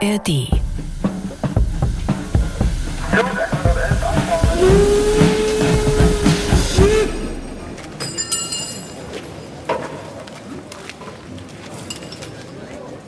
ARD.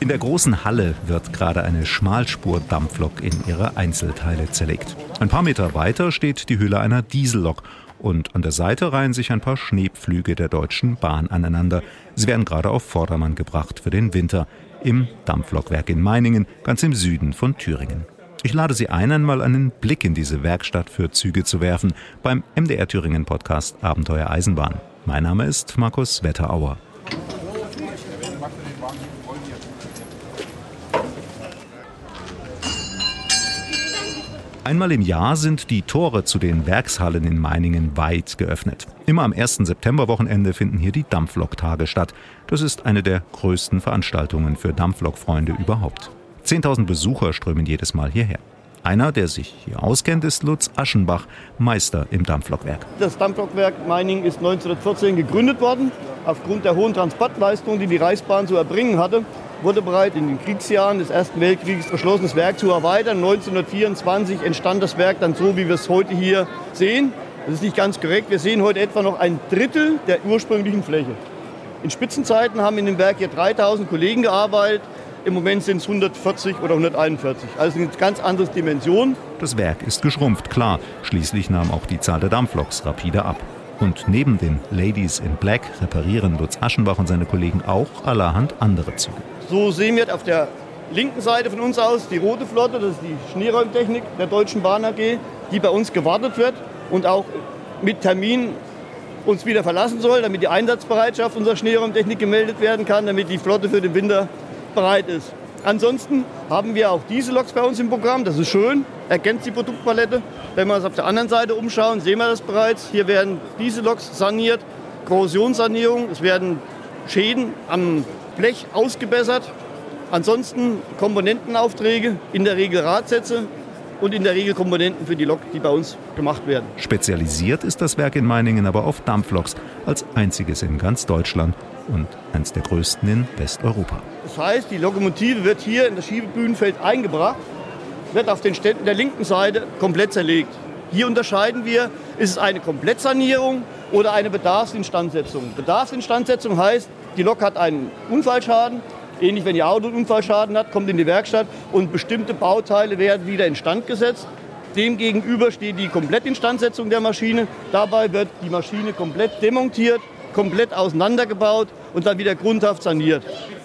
In der großen Halle wird gerade eine Schmalspur-Dampflok in ihre Einzelteile zerlegt. Ein paar Meter weiter steht die Hülle einer Diesellok und an der Seite reihen sich ein paar Schneepflüge der Deutschen Bahn aneinander. Sie werden gerade auf Vordermann gebracht für den Winter im Dampflokwerk in Meiningen, ganz im Süden von Thüringen. Ich lade Sie ein, einmal einen Blick in diese Werkstatt für Züge zu werfen beim MDR Thüringen Podcast Abenteuer Eisenbahn. Mein Name ist Markus Wetterauer. Einmal im Jahr sind die Tore zu den Werkshallen in Meiningen weit geöffnet. Immer am 1. Septemberwochenende finden hier die Dampfloktage statt. Das ist eine der größten Veranstaltungen für Dampflokfreunde überhaupt. 10.000 Besucher strömen jedes Mal hierher. Einer, der sich hier auskennt, ist Lutz Aschenbach, Meister im Dampflokwerk. Das Dampflokwerk Meiningen ist 1914 gegründet worden. Aufgrund der hohen Transportleistung, die die Reichsbahn zu erbringen hatte, wurde bereit, in den Kriegsjahren des Ersten Weltkrieges beschlossen, das Werk zu erweitern. 1924 entstand das Werk dann so, wie wir es heute hier sehen. Das ist nicht ganz korrekt. Wir sehen heute etwa noch ein Drittel der ursprünglichen Fläche. In Spitzenzeiten haben in dem Werk hier 3000 Kollegen gearbeitet. Im Moment sind es 140 oder 141. Also eine ganz andere Dimension. Das Werk ist geschrumpft, klar. Schließlich nahm auch die Zahl der Dampfloks rapide ab. Und neben den Ladies in Black reparieren Lutz Aschenbach und seine Kollegen auch allerhand andere Züge. So sehen wir auf der linken Seite von uns aus die rote Flotte, das ist die Schneeräumtechnik der Deutschen Bahn AG, die bei uns gewartet wird und auch mit Termin uns wieder verlassen soll, damit die Einsatzbereitschaft unserer Schneeräumtechnik gemeldet werden kann, damit die Flotte für den Winter bereit ist. Ansonsten haben wir auch diese Loks bei uns im Programm. Das ist schön, ergänzt die Produktpalette. Wenn wir uns auf der anderen Seite umschauen, sehen wir das bereits. Hier werden diese Loks saniert, Korrosionssanierung. Es werden Schäden am Blech ausgebessert. Ansonsten Komponentenaufträge, in der Regel Radsätze und in der Regel Komponenten für die Lok, die bei uns gemacht werden. Spezialisiert ist das Werk in Meiningen aber auf Dampfloks, als einziges in ganz Deutschland und eines der größten in Westeuropa. Das heißt, die Lokomotive wird hier in das Schiebebühnenfeld eingebracht, wird auf den Ständen der linken Seite komplett zerlegt. Hier unterscheiden wir, ist es eine Komplettsanierung oder eine Bedarfsinstandsetzung. Bedarfsinstandsetzung heißt, die Lok hat einen Unfallschaden, ähnlich wenn ihr Auto einen Unfallschaden hat, kommt in die Werkstatt und bestimmte Bauteile werden wieder instand gesetzt. Demgegenüber steht die Komplettinstandsetzung der Maschine. Dabei wird die Maschine komplett demontiert, komplett auseinandergebaut und dann wieder grundhaft saniert.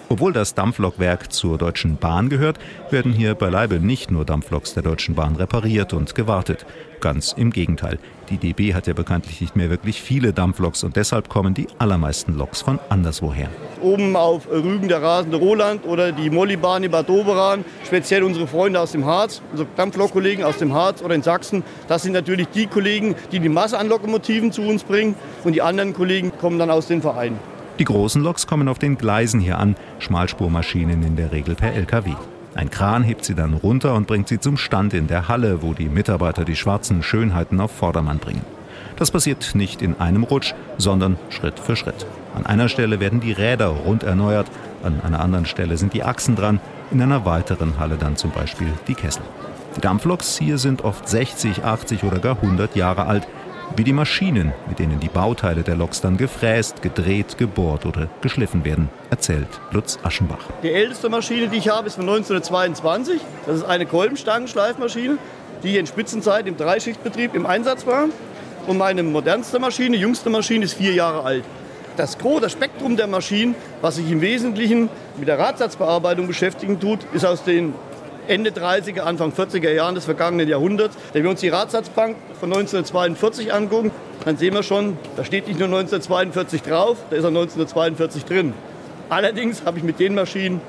Obwohl das Dampflokwerk zur Deutschen Bahn gehört, werden hier beileibe nicht nur Dampfloks der Deutschen Bahn repariert und gewartet. Ganz im Gegenteil. Die DB hat ja bekanntlich nicht mehr wirklich viele Dampfloks und deshalb kommen die allermeisten Loks von anderswoher. Oben auf Rügen der rasende Roland oder die Mollibahn in Bad Doberan, speziell unsere Freunde aus dem Harz, unsere Dampflokkollegen aus dem Harz oder in Sachsen, das sind natürlich die Kollegen, die die Masse an Lokomotiven zu uns bringen und die anderen Kollegen kommen dann aus den Vereinen. Die großen Loks kommen auf den Gleisen hier an, Schmalspurmaschinen in der Regel per LKW. Ein Kran hebt sie dann runter und bringt sie zum Stand in der Halle, wo die Mitarbeiter die schwarzen Schönheiten auf Vordermann bringen. Das passiert nicht in einem Rutsch, sondern Schritt für Schritt. An einer Stelle werden die Räder rund erneuert, an einer anderen Stelle sind die Achsen dran, in einer weiteren Halle dann zum Beispiel die Kessel. Die Dampfloks hier sind oft 60, 80 oder gar 100 Jahre alt wie die Maschinen, mit denen die Bauteile der Loks dann gefräst, gedreht, gebohrt oder geschliffen werden, erzählt Lutz Aschenbach. Die älteste Maschine, die ich habe, ist von 1922. Das ist eine Kolbenstangenschleifmaschine, die in Spitzenzeit im Dreischichtbetrieb im Einsatz war. Und meine modernste Maschine, jüngste Maschine, ist vier Jahre alt. Das Gros, Spektrum der Maschinen, was sich im Wesentlichen mit der Radsatzbearbeitung beschäftigen tut, ist aus den Ende 30er, Anfang 40er Jahren des vergangenen Jahrhunderts. Wenn wir uns die Radsatzbank von 1942 angucken, dann sehen wir schon, da steht nicht nur 1942 drauf, da ist auch 1942 drin. Allerdings habe ich mit den Maschinen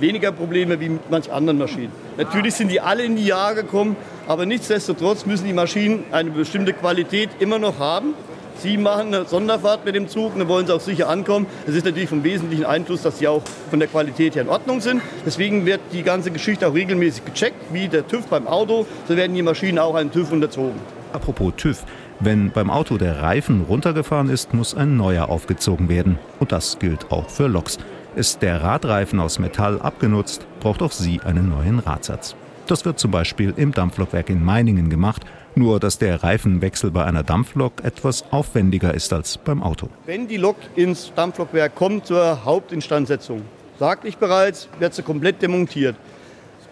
weniger Probleme wie mit manch anderen Maschinen. Natürlich sind die alle in die Jahre gekommen, aber nichtsdestotrotz müssen die Maschinen eine bestimmte Qualität immer noch haben. Sie machen eine Sonderfahrt mit dem Zug dann wollen Sie auch sicher ankommen. Es ist natürlich vom wesentlichen Einfluss, dass sie auch von der Qualität her in Ordnung sind. Deswegen wird die ganze Geschichte auch regelmäßig gecheckt, wie der TÜV beim Auto. So werden die Maschinen auch einem TÜV unterzogen. Apropos TÜV. Wenn beim Auto der Reifen runtergefahren ist, muss ein neuer aufgezogen werden. Und das gilt auch für Loks. Ist der Radreifen aus Metall abgenutzt, braucht auch sie einen neuen Radsatz. Das wird zum Beispiel im Dampflokwerk in Meiningen gemacht, nur dass der Reifenwechsel bei einer Dampflok etwas aufwendiger ist als beim Auto. Wenn die Lok ins Dampflokwerk kommt zur Hauptinstandsetzung, sagte ich bereits, wird sie komplett demontiert.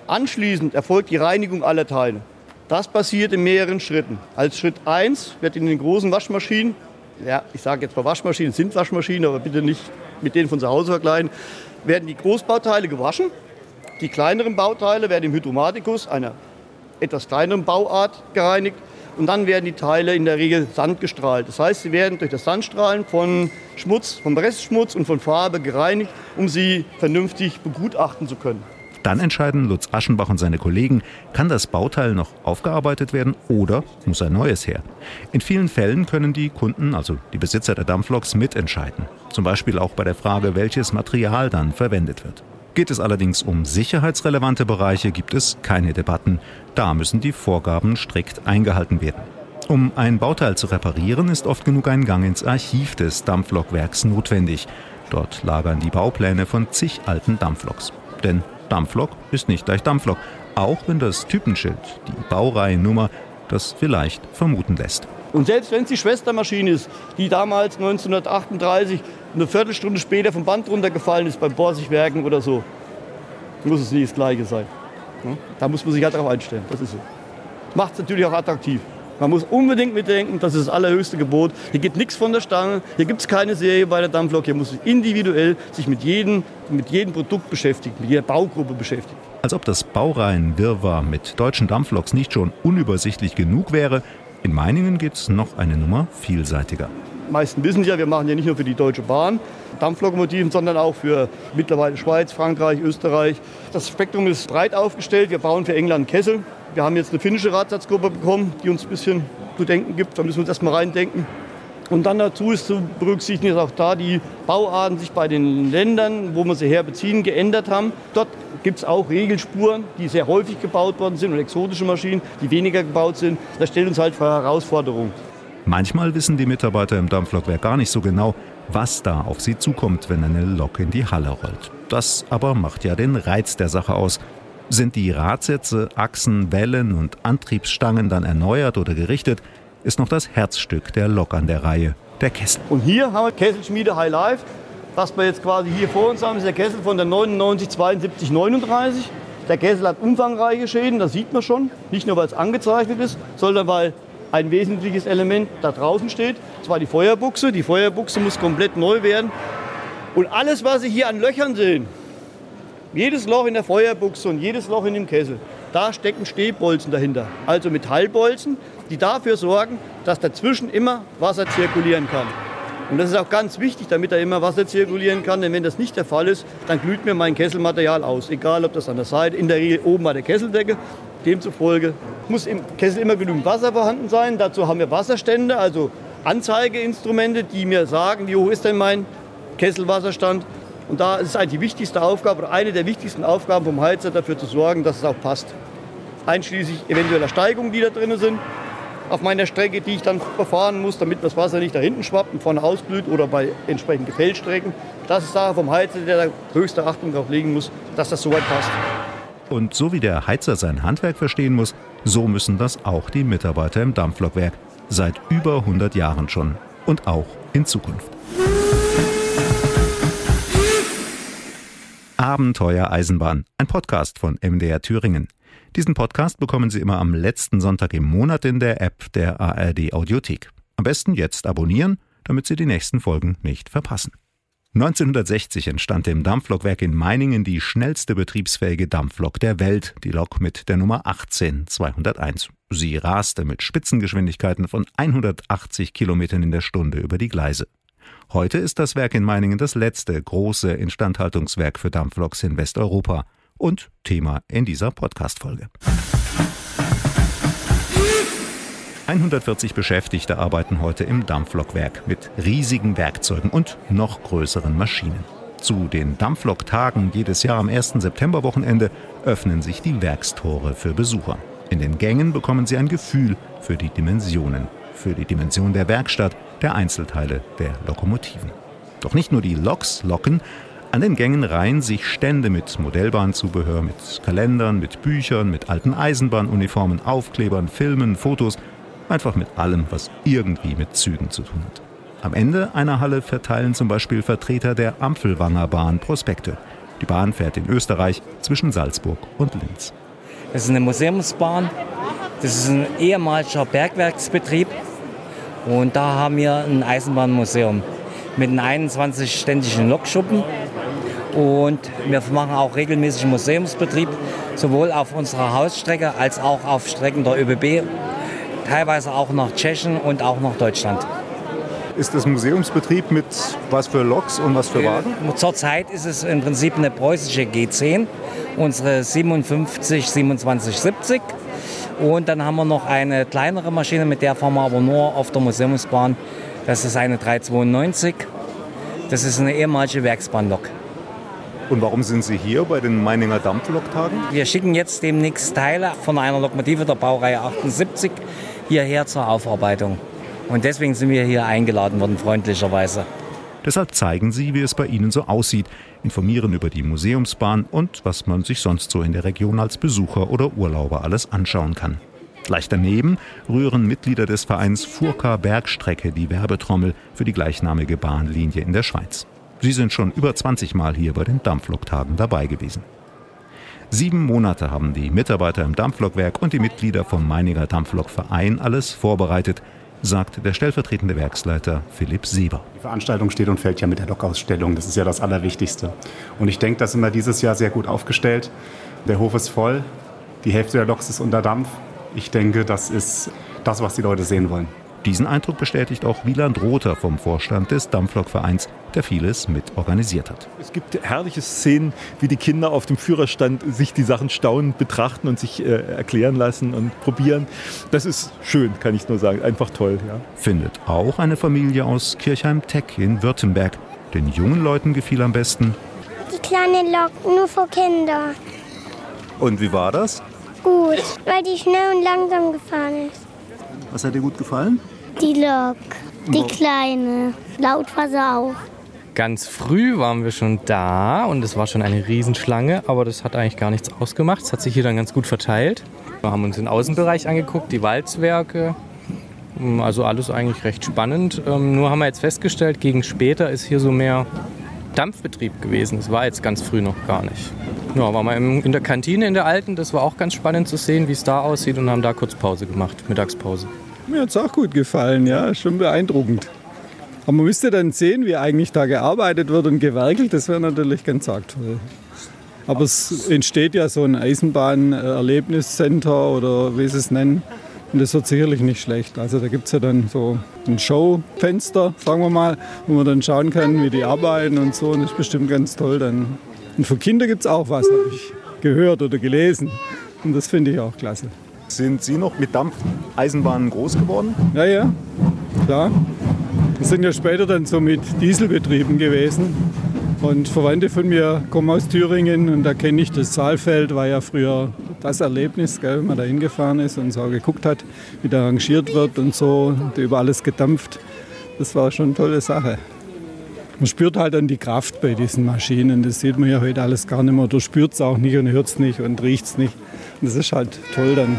Anschließend erfolgt die Reinigung aller Teile. Das passiert in mehreren Schritten. Als Schritt 1 wird in den großen Waschmaschinen, ja, ich sage jetzt mal Waschmaschinen, sind Waschmaschinen, aber bitte nicht mit denen von zu Hause vergleichen, werden die Großbauteile gewaschen. Die kleineren Bauteile werden im Hydromatikus, einer etwas kleineren Bauart, gereinigt. Und dann werden die Teile in der Regel sandgestrahlt. Das heißt, sie werden durch das Sandstrahlen von Schmutz, vom Restschmutz und von Farbe gereinigt, um sie vernünftig begutachten zu können. Dann entscheiden Lutz Aschenbach und seine Kollegen, kann das Bauteil noch aufgearbeitet werden oder muss ein neues her. In vielen Fällen können die Kunden, also die Besitzer der Dampfloks, mitentscheiden. Zum Beispiel auch bei der Frage, welches Material dann verwendet wird. Geht es allerdings um sicherheitsrelevante Bereiche, gibt es keine Debatten. Da müssen die Vorgaben strikt eingehalten werden. Um ein Bauteil zu reparieren, ist oft genug ein Gang ins Archiv des Dampflokwerks notwendig. Dort lagern die Baupläne von zig alten Dampfloks. Denn Dampflok ist nicht gleich Dampflok, auch wenn das Typenschild, die Baureihennummer, das vielleicht vermuten lässt. Und selbst wenn es die Schwestermaschine ist, die damals 1938 eine Viertelstunde später vom Band runtergefallen ist beim Borsigwerken oder so, muss es nicht das Gleiche sein. Da muss man sich halt darauf einstellen. Das ist so. Macht es natürlich auch attraktiv. Man muss unbedingt mitdenken, das ist das allerhöchste Gebot. Hier geht nichts von der Stange, hier gibt es keine Serie bei der Dampflok, hier muss man individuell sich mit jedem, mit jedem Produkt beschäftigen, mit jeder Baugruppe beschäftigen. Als ob das Baureihenwirrwarr mit deutschen Dampfloks nicht schon unübersichtlich genug wäre, in Meiningen geht es noch eine Nummer vielseitiger. Die meisten wissen ja, wir machen ja nicht nur für die Deutsche Bahn Dampflokomotiven, sondern auch für mittlerweile Schweiz, Frankreich, Österreich. Das Spektrum ist breit aufgestellt. Wir bauen für England Kessel, wir haben jetzt eine finnische Radsatzgruppe bekommen, die uns ein bisschen zu denken gibt. Da müssen wir uns erstmal reindenken. Und dann dazu ist zu berücksichtigen, dass auch da die Bauarten sich bei den Ländern, wo wir sie herbeziehen, geändert haben. Dort gibt es auch Regelspuren, die sehr häufig gebaut worden sind und exotische Maschinen, die weniger gebaut sind. Das stellt uns halt vor Herausforderungen. Manchmal wissen die Mitarbeiter im Dampflokwerk gar nicht so genau, was da auf sie zukommt, wenn eine Lok in die Halle rollt. Das aber macht ja den Reiz der Sache aus. Sind die Radsätze, Achsen, Wellen und Antriebsstangen dann erneuert oder gerichtet, ist noch das Herzstück der Lok an der Reihe, der Kessel. Und hier haben wir Kesselschmiede High Life. Was wir jetzt quasi hier vor uns haben, ist der Kessel von der 99 72 39. Der Kessel hat umfangreiche Schäden, das sieht man schon. Nicht nur, weil es angezeichnet ist, sondern weil ein wesentliches Element da draußen steht. Und zwar die Feuerbuchse. Die Feuerbuchse muss komplett neu werden. Und alles, was Sie hier an Löchern sehen, jedes Loch in der Feuerbuchse und jedes Loch in dem Kessel, da stecken Stehbolzen dahinter. Also Metallbolzen, die dafür sorgen, dass dazwischen immer Wasser zirkulieren kann. Und das ist auch ganz wichtig, damit da immer Wasser zirkulieren kann. Denn wenn das nicht der Fall ist, dann glüht mir mein Kesselmaterial aus. Egal, ob das an der Seite, in der Regel oben bei der Kesseldecke. Demzufolge muss im Kessel immer genügend Wasser vorhanden sein. Dazu haben wir Wasserstände, also Anzeigeinstrumente, die mir sagen, wie hoch ist denn mein Kesselwasserstand. Und da ist eigentlich die wichtigste Aufgabe oder eine der wichtigsten Aufgaben vom Heizer dafür zu sorgen, dass es auch passt. Einschließlich eventueller Steigungen, die da drin sind. Auf meiner Strecke, die ich dann befahren muss, damit das Wasser nicht da hinten schwappt und vorne ausblüht oder bei entsprechenden Gefällstrecken. Das ist Sache vom Heizer, der da höchste Achtung darauf legen muss, dass das soweit passt. Und so wie der Heizer sein Handwerk verstehen muss, so müssen das auch die Mitarbeiter im Dampflokwerk. Seit über 100 Jahren schon. Und auch in Zukunft. Abenteuer Eisenbahn, ein Podcast von MDR Thüringen. Diesen Podcast bekommen Sie immer am letzten Sonntag im Monat in der App der ARD Audiothek. Am besten jetzt abonnieren, damit Sie die nächsten Folgen nicht verpassen. 1960 entstand im Dampflokwerk in Meiningen die schnellste betriebsfähige Dampflok der Welt, die Lok mit der Nummer 18201. Sie raste mit Spitzengeschwindigkeiten von 180 Kilometern in der Stunde über die Gleise. Heute ist das Werk in Meiningen das letzte große Instandhaltungswerk für Dampfloks in Westeuropa und Thema in dieser Podcast-Folge. 140 Beschäftigte arbeiten heute im Dampflokwerk mit riesigen Werkzeugen und noch größeren Maschinen. Zu den Dampflok-Tagen jedes Jahr am 1. Septemberwochenende öffnen sich die Werkstore für Besucher. In den Gängen bekommen sie ein Gefühl für die Dimensionen, für die Dimension der Werkstatt, der Einzelteile der Lokomotiven. Doch nicht nur die Loks locken, An den Gängen reihen sich Stände mit Modellbahnzubehör, mit Kalendern, mit Büchern, mit alten Eisenbahnuniformen, Aufklebern, Filmen, Fotos, einfach mit allem, was irgendwie mit Zügen zu tun hat. Am Ende einer Halle verteilen zum Beispiel Vertreter der Ampfelwanger Bahn Prospekte. Die Bahn fährt in Österreich zwischen Salzburg und Linz. Das ist eine Museumsbahn. Das ist ein ehemaliger Bergwerksbetrieb. Und da haben wir ein Eisenbahnmuseum mit einem 21-ständigen Lokschuppen und wir machen auch regelmäßig Museumsbetrieb, sowohl auf unserer Hausstrecke als auch auf Strecken der ÖBB, teilweise auch nach Tschechien und auch nach Deutschland. Ist das Museumsbetrieb mit was für Loks und was für Wagen? Zurzeit ist es im Prinzip eine preußische G10, unsere 57 2770. Und dann haben wir noch eine kleinere Maschine, mit der fahren wir aber nur auf der Museumsbahn. Das ist eine 392. Das ist eine ehemalige Werksbahnlok. Und warum sind Sie hier bei den Meininger Dampfloktagen? Wir schicken jetzt demnächst Teile von einer Lokomotive der Baureihe 78 hierher zur Aufarbeitung. Und deswegen sind wir hier eingeladen worden, freundlicherweise. Deshalb zeigen sie, wie es bei Ihnen so aussieht, informieren über die Museumsbahn und was man sich sonst so in der Region als Besucher oder Urlauber alles anschauen kann. Gleich daneben rühren Mitglieder des Vereins Furka Bergstrecke die Werbetrommel für die gleichnamige Bahnlinie in der Schweiz. Sie sind schon über 20 Mal hier bei den Dampfloktagen dabei gewesen. Sieben Monate haben die Mitarbeiter im Dampflokwerk und die Mitglieder vom Meininger Dampflokverein alles vorbereitet, sagt der stellvertretende Werksleiter Philipp Sieber. Die Veranstaltung steht und fällt ja mit der Lokausstellung. Das ist ja das Allerwichtigste. Und ich denke, da sind wir dieses Jahr sehr gut aufgestellt. Der Hof ist voll, die Hälfte der Loks ist unter Dampf. Ich denke, das ist das, was die Leute sehen wollen. Diesen Eindruck bestätigt auch Wieland Rother vom Vorstand des Dampflokvereins, der vieles mit organisiert hat. Es gibt herrliche Szenen, wie die Kinder auf dem Führerstand sich die Sachen staunend betrachten und sich äh, erklären lassen und probieren. Das ist schön, kann ich nur sagen. Einfach toll. Ja. Findet auch eine Familie aus Kirchheim-Teck in Württemberg. Den jungen Leuten gefiel am besten die kleine Lok nur für Kinder. Und wie war das? Gut, weil die schnell und langsam gefahren ist. Was hat dir gut gefallen? Die Lok, die kleine. Laut war sie auch. Ganz früh waren wir schon da und es war schon eine Riesenschlange, aber das hat eigentlich gar nichts ausgemacht. Es hat sich hier dann ganz gut verteilt. Wir haben uns den Außenbereich angeguckt, die Walzwerke. Also alles eigentlich recht spannend. Ähm, nur haben wir jetzt festgestellt, gegen später ist hier so mehr Dampfbetrieb gewesen. Das war jetzt ganz früh noch gar nicht. Ja, waren wir in der Kantine in der alten, das war auch ganz spannend zu sehen, wie es da aussieht und haben da kurz Pause gemacht, Mittagspause. Mir hat es auch gut gefallen, ja, schon beeindruckend. Aber man müsste dann sehen, wie eigentlich da gearbeitet wird und gewerkelt, das wäre natürlich ganz arg toll. Aber es entsteht ja so ein Eisenbahn-Erlebniscenter oder wie sie es nennen. Und das wird sicherlich nicht schlecht. Also da gibt es ja dann so ein Showfenster, sagen wir mal, wo man dann schauen kann, wie die arbeiten und so. Und das ist bestimmt ganz toll dann. Und für Kinder gibt es auch was, habe ich gehört oder gelesen. Und das finde ich auch klasse. Sind Sie noch mit Dampfeisenbahnen groß geworden? Ja, ja, klar. Wir sind ja später dann so mit Dieselbetrieben gewesen. Und Verwandte von mir kommen aus Thüringen und da kenne ich das Saalfeld, war ja früher das Erlebnis, gell, wenn man da hingefahren ist und so geguckt hat, wie da arrangiert wird und so, und über alles gedampft. Das war schon eine tolle Sache. Man spürt halt dann die Kraft bei diesen Maschinen. Das sieht man ja heute alles gar nicht mehr. Du spürt es auch nicht und hört es nicht und riecht es nicht. Das ist halt toll dann.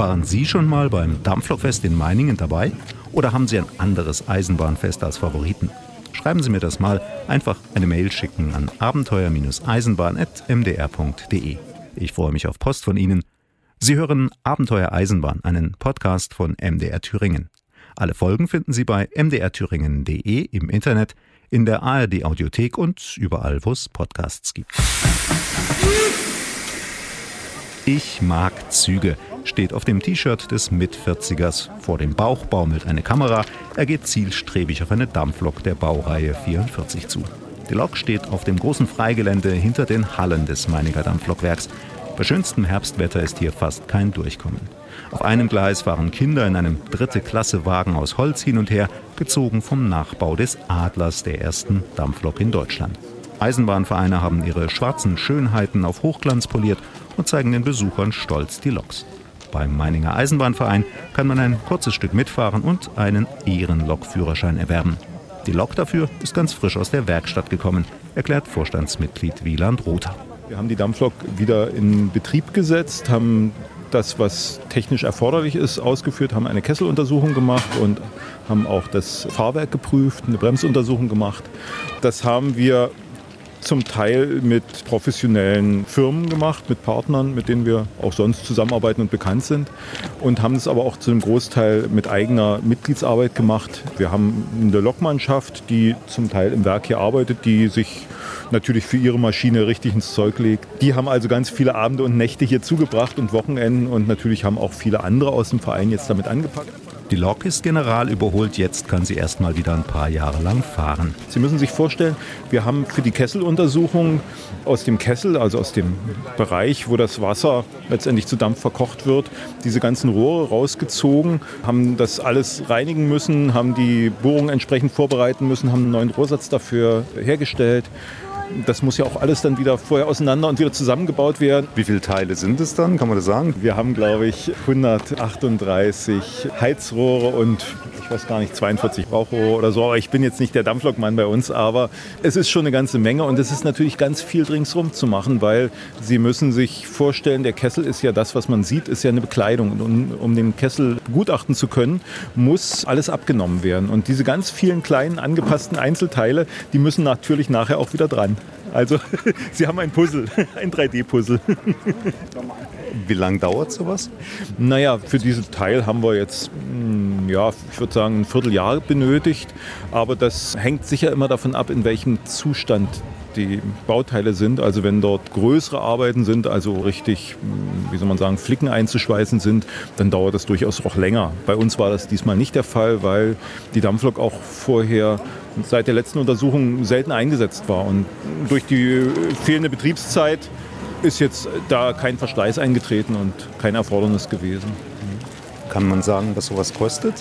Waren Sie schon mal beim Dampflokfest in Meiningen dabei? Oder haben Sie ein anderes Eisenbahnfest als Favoriten? Schreiben Sie mir das mal. Einfach eine Mail schicken an abenteuer-eisenbahn.mdr.de. Ich freue mich auf Post von Ihnen. Sie hören Abenteuer Eisenbahn, einen Podcast von MDR Thüringen. Alle Folgen finden Sie bei mdrthüringen.de im Internet, in der ARD Audiothek und überall, wo es Podcasts gibt. Ich mag Züge. Steht auf dem T-Shirt des Mit-40ers. Vor dem Bauch baumelt eine Kamera. Er geht zielstrebig auf eine Dampflok der Baureihe 44 zu. Die Lok steht auf dem großen Freigelände hinter den Hallen des Meininger Dampflokwerks. Bei schönstem Herbstwetter ist hier fast kein Durchkommen. Auf einem Gleis fahren Kinder in einem dritte Klasse Wagen aus Holz hin und her, gezogen vom Nachbau des Adlers, der ersten Dampflok in Deutschland. Eisenbahnvereine haben ihre schwarzen Schönheiten auf Hochglanz poliert und zeigen den Besuchern stolz die Loks. Beim Meininger Eisenbahnverein kann man ein kurzes Stück mitfahren und einen Ehrenlokführerschein erwerben. Die Lok dafür ist ganz frisch aus der Werkstatt gekommen, erklärt Vorstandsmitglied Wieland Rother. Wir haben die Dampflok wieder in Betrieb gesetzt, haben das, was technisch erforderlich ist, ausgeführt, haben eine Kesseluntersuchung gemacht und haben auch das Fahrwerk geprüft, eine Bremsuntersuchung gemacht. Das haben wir zum Teil mit professionellen Firmen gemacht, mit Partnern, mit denen wir auch sonst zusammenarbeiten und bekannt sind und haben es aber auch zu einem Großteil mit eigener Mitgliedsarbeit gemacht. Wir haben eine Lokmannschaft, die zum Teil im Werk hier arbeitet, die sich natürlich für ihre Maschine richtig ins Zeug legt. Die haben also ganz viele Abende und Nächte hier zugebracht und Wochenenden und natürlich haben auch viele andere aus dem Verein jetzt damit angepackt. Die Lok ist general überholt, jetzt kann sie erst mal wieder ein paar Jahre lang fahren. Sie müssen sich vorstellen, wir haben für die Kesseluntersuchung aus dem Kessel, also aus dem Bereich, wo das Wasser letztendlich zu Dampf verkocht wird, diese ganzen Rohre rausgezogen, haben das alles reinigen müssen, haben die Bohrung entsprechend vorbereiten müssen, haben einen neuen Rohrsatz dafür hergestellt das muss ja auch alles dann wieder vorher auseinander und wieder zusammengebaut werden. Wie viele Teile sind es dann? Kann man das sagen? Wir haben, glaube ich, 138 Heizrohre und ich weiß gar nicht, 42 Rauchrohre oder so. Ich bin jetzt nicht der Dampflokmann bei uns, aber es ist schon eine ganze Menge und es ist natürlich ganz viel ringsrum zu machen, weil Sie müssen sich vorstellen, der Kessel ist ja das, was man sieht, ist ja eine Bekleidung. Und um, um den Kessel begutachten zu können, muss alles abgenommen werden. Und diese ganz vielen kleinen angepassten Einzelteile, die müssen natürlich nachher auch wieder dran. Also Sie haben ein Puzzle, ein 3D-Puzzle. Wie lange dauert sowas? Naja, für diesen Teil haben wir jetzt, hm, ja, ich würde sagen, ein Vierteljahr benötigt. Aber das hängt sicher immer davon ab, in welchem Zustand die Bauteile sind. Also wenn dort größere Arbeiten sind, also richtig, wie soll man sagen, Flicken einzuschweißen sind, dann dauert das durchaus auch länger. Bei uns war das diesmal nicht der Fall, weil die Dampflok auch vorher seit der letzten Untersuchung selten eingesetzt war. Und durch die fehlende Betriebszeit ist jetzt da kein Verschleiß eingetreten und kein Erfordernis gewesen. Kann man sagen, was sowas kostet?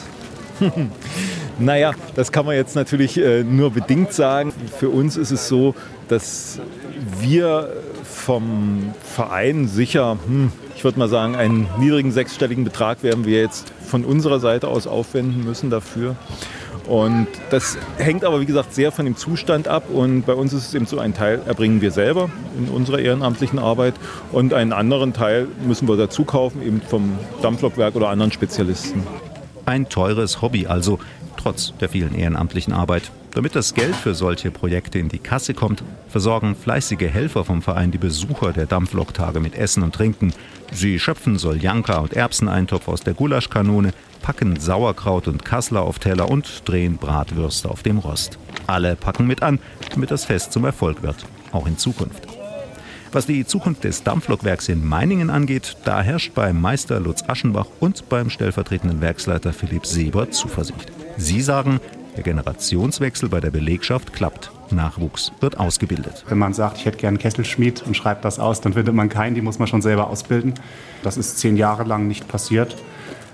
naja, das kann man jetzt natürlich äh, nur bedingt sagen. Für uns ist es so, dass wir vom Verein sicher, hm, ich würde mal sagen, einen niedrigen sechsstelligen Betrag werden wir jetzt von unserer Seite aus aufwenden müssen dafür. Und das hängt aber, wie gesagt, sehr von dem Zustand ab. Und bei uns ist es eben so, ein Teil erbringen wir selber in unserer ehrenamtlichen Arbeit und einen anderen Teil müssen wir dazu kaufen, eben vom Dampflokwerk oder anderen Spezialisten. Ein teures Hobby also, trotz der vielen ehrenamtlichen Arbeit. Damit das Geld für solche Projekte in die Kasse kommt, versorgen fleißige Helfer vom Verein die Besucher der Dampfloktage mit Essen und Trinken. Sie schöpfen Soljanka und Erbseneintopf aus der Gulaschkanone, packen Sauerkraut und Kassler auf Teller und drehen Bratwürste auf dem Rost. Alle packen mit an, damit das Fest zum Erfolg wird, auch in Zukunft. Was die Zukunft des Dampflokwerks in Meiningen angeht, da herrscht beim Meister Lutz Aschenbach und beim stellvertretenden Werksleiter Philipp Seber Zuversicht. Sie sagen, der Generationswechsel bei der Belegschaft klappt. Nachwuchs wird ausgebildet. Wenn man sagt, ich hätte gern einen Kesselschmied und schreibt das aus, dann findet man keinen, die muss man schon selber ausbilden. Das ist zehn Jahre lang nicht passiert.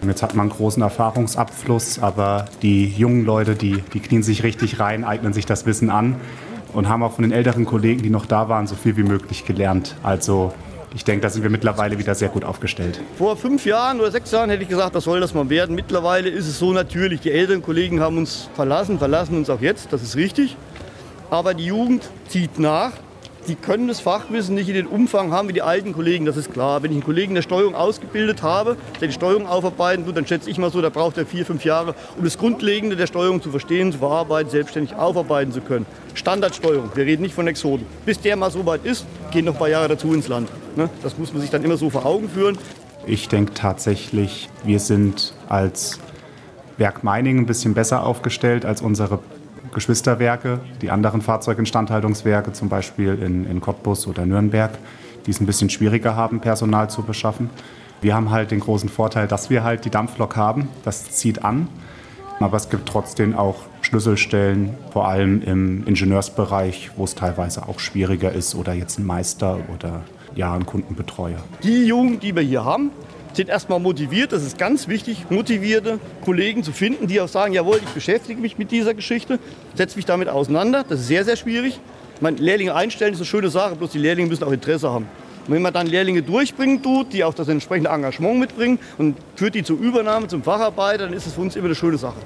Jetzt hat man einen großen Erfahrungsabfluss, aber die jungen Leute, die, die knien sich richtig rein, eignen sich das Wissen an und haben auch von den älteren Kollegen, die noch da waren, so viel wie möglich gelernt. Also ich denke, da sind wir mittlerweile wieder sehr gut aufgestellt. Vor fünf Jahren oder sechs Jahren hätte ich gesagt, das soll das mal werden. Mittlerweile ist es so natürlich, die älteren Kollegen haben uns verlassen, verlassen uns auch jetzt, das ist richtig. Aber die Jugend zieht nach die können das Fachwissen nicht in den Umfang haben wie die alten Kollegen, das ist klar. Wenn ich einen Kollegen der Steuerung ausgebildet habe, der die Steuerung aufarbeiten tut, dann schätze ich mal so, da braucht er vier, fünf Jahre, um das Grundlegende der Steuerung zu verstehen, zu verarbeiten, selbstständig aufarbeiten zu können. Standardsteuerung, wir reden nicht von Exoden. Bis der mal so weit ist, gehen noch ein paar Jahre dazu ins Land. Ne? Das muss man sich dann immer so vor Augen führen. Ich denke tatsächlich, wir sind als Werk Meiningen ein bisschen besser aufgestellt als unsere Geschwisterwerke, die anderen Fahrzeuginstandhaltungswerke, zum Beispiel in, in Cottbus oder Nürnberg, die es ein bisschen schwieriger haben, Personal zu beschaffen. Wir haben halt den großen Vorteil, dass wir halt die Dampflok haben. Das zieht an. Aber es gibt trotzdem auch Schlüsselstellen, vor allem im Ingenieursbereich, wo es teilweise auch schwieriger ist oder jetzt ein Meister oder ja, ein Kundenbetreuer. Die Jugend, die wir hier haben, sind erstmal motiviert. Das ist ganz wichtig, motivierte Kollegen zu finden, die auch sagen, jawohl, ich beschäftige mich mit dieser Geschichte, setze mich damit auseinander. Das ist sehr, sehr schwierig. Meine, Lehrlinge einstellen ist eine schöne Sache, bloß die Lehrlinge müssen auch Interesse haben. Und wenn man dann Lehrlinge durchbringen tut, die auch das entsprechende Engagement mitbringen und führt die zur Übernahme, zum Facharbeiter, dann ist es für uns immer eine schöne Sache.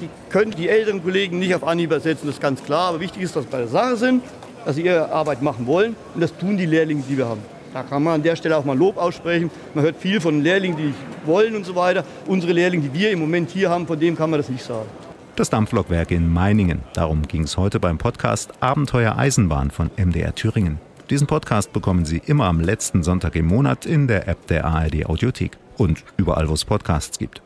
Die können die älteren Kollegen nicht auf Anhieb ersetzen, das ist ganz klar. Aber wichtig ist, dass sie bei der Sache sind, dass sie ihre Arbeit machen wollen. Und das tun die Lehrlinge, die wir haben. Da kann man an der Stelle auch mal Lob aussprechen. Man hört viel von Lehrlingen, die wollen und so weiter. Unsere Lehrlinge, die wir im Moment hier haben, von dem kann man das nicht sagen. Das Dampflokwerk in Meiningen. Darum ging es heute beim Podcast Abenteuer Eisenbahn von MDR Thüringen. Diesen Podcast bekommen Sie immer am letzten Sonntag im Monat in der App der ARD Audiothek und überall, wo es Podcasts gibt.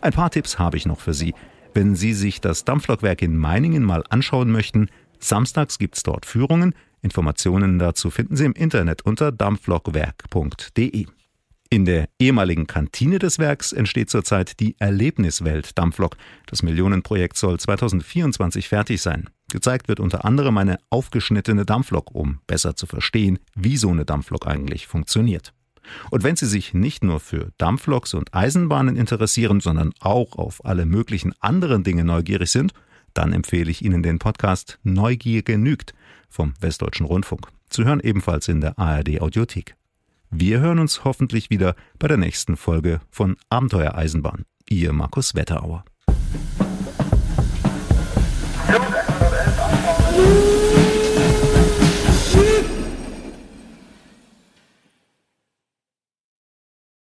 Ein paar Tipps habe ich noch für Sie. Wenn Sie sich das Dampflokwerk in Meiningen mal anschauen möchten, samstags gibt es dort Führungen. Informationen dazu finden Sie im Internet unter dampflokwerk.de. In der ehemaligen Kantine des Werks entsteht zurzeit die Erlebniswelt Dampflok. Das Millionenprojekt soll 2024 fertig sein. Gezeigt wird unter anderem eine aufgeschnittene Dampflok, um besser zu verstehen, wie so eine Dampflok eigentlich funktioniert. Und wenn Sie sich nicht nur für Dampfloks und Eisenbahnen interessieren, sondern auch auf alle möglichen anderen Dinge neugierig sind, dann empfehle ich Ihnen den Podcast Neugier genügt vom Westdeutschen Rundfunk. Zu hören ebenfalls in der ARD Audiothek. Wir hören uns hoffentlich wieder bei der nächsten Folge von Abenteuer Eisenbahn. Ihr Markus Wetterauer. Flug 111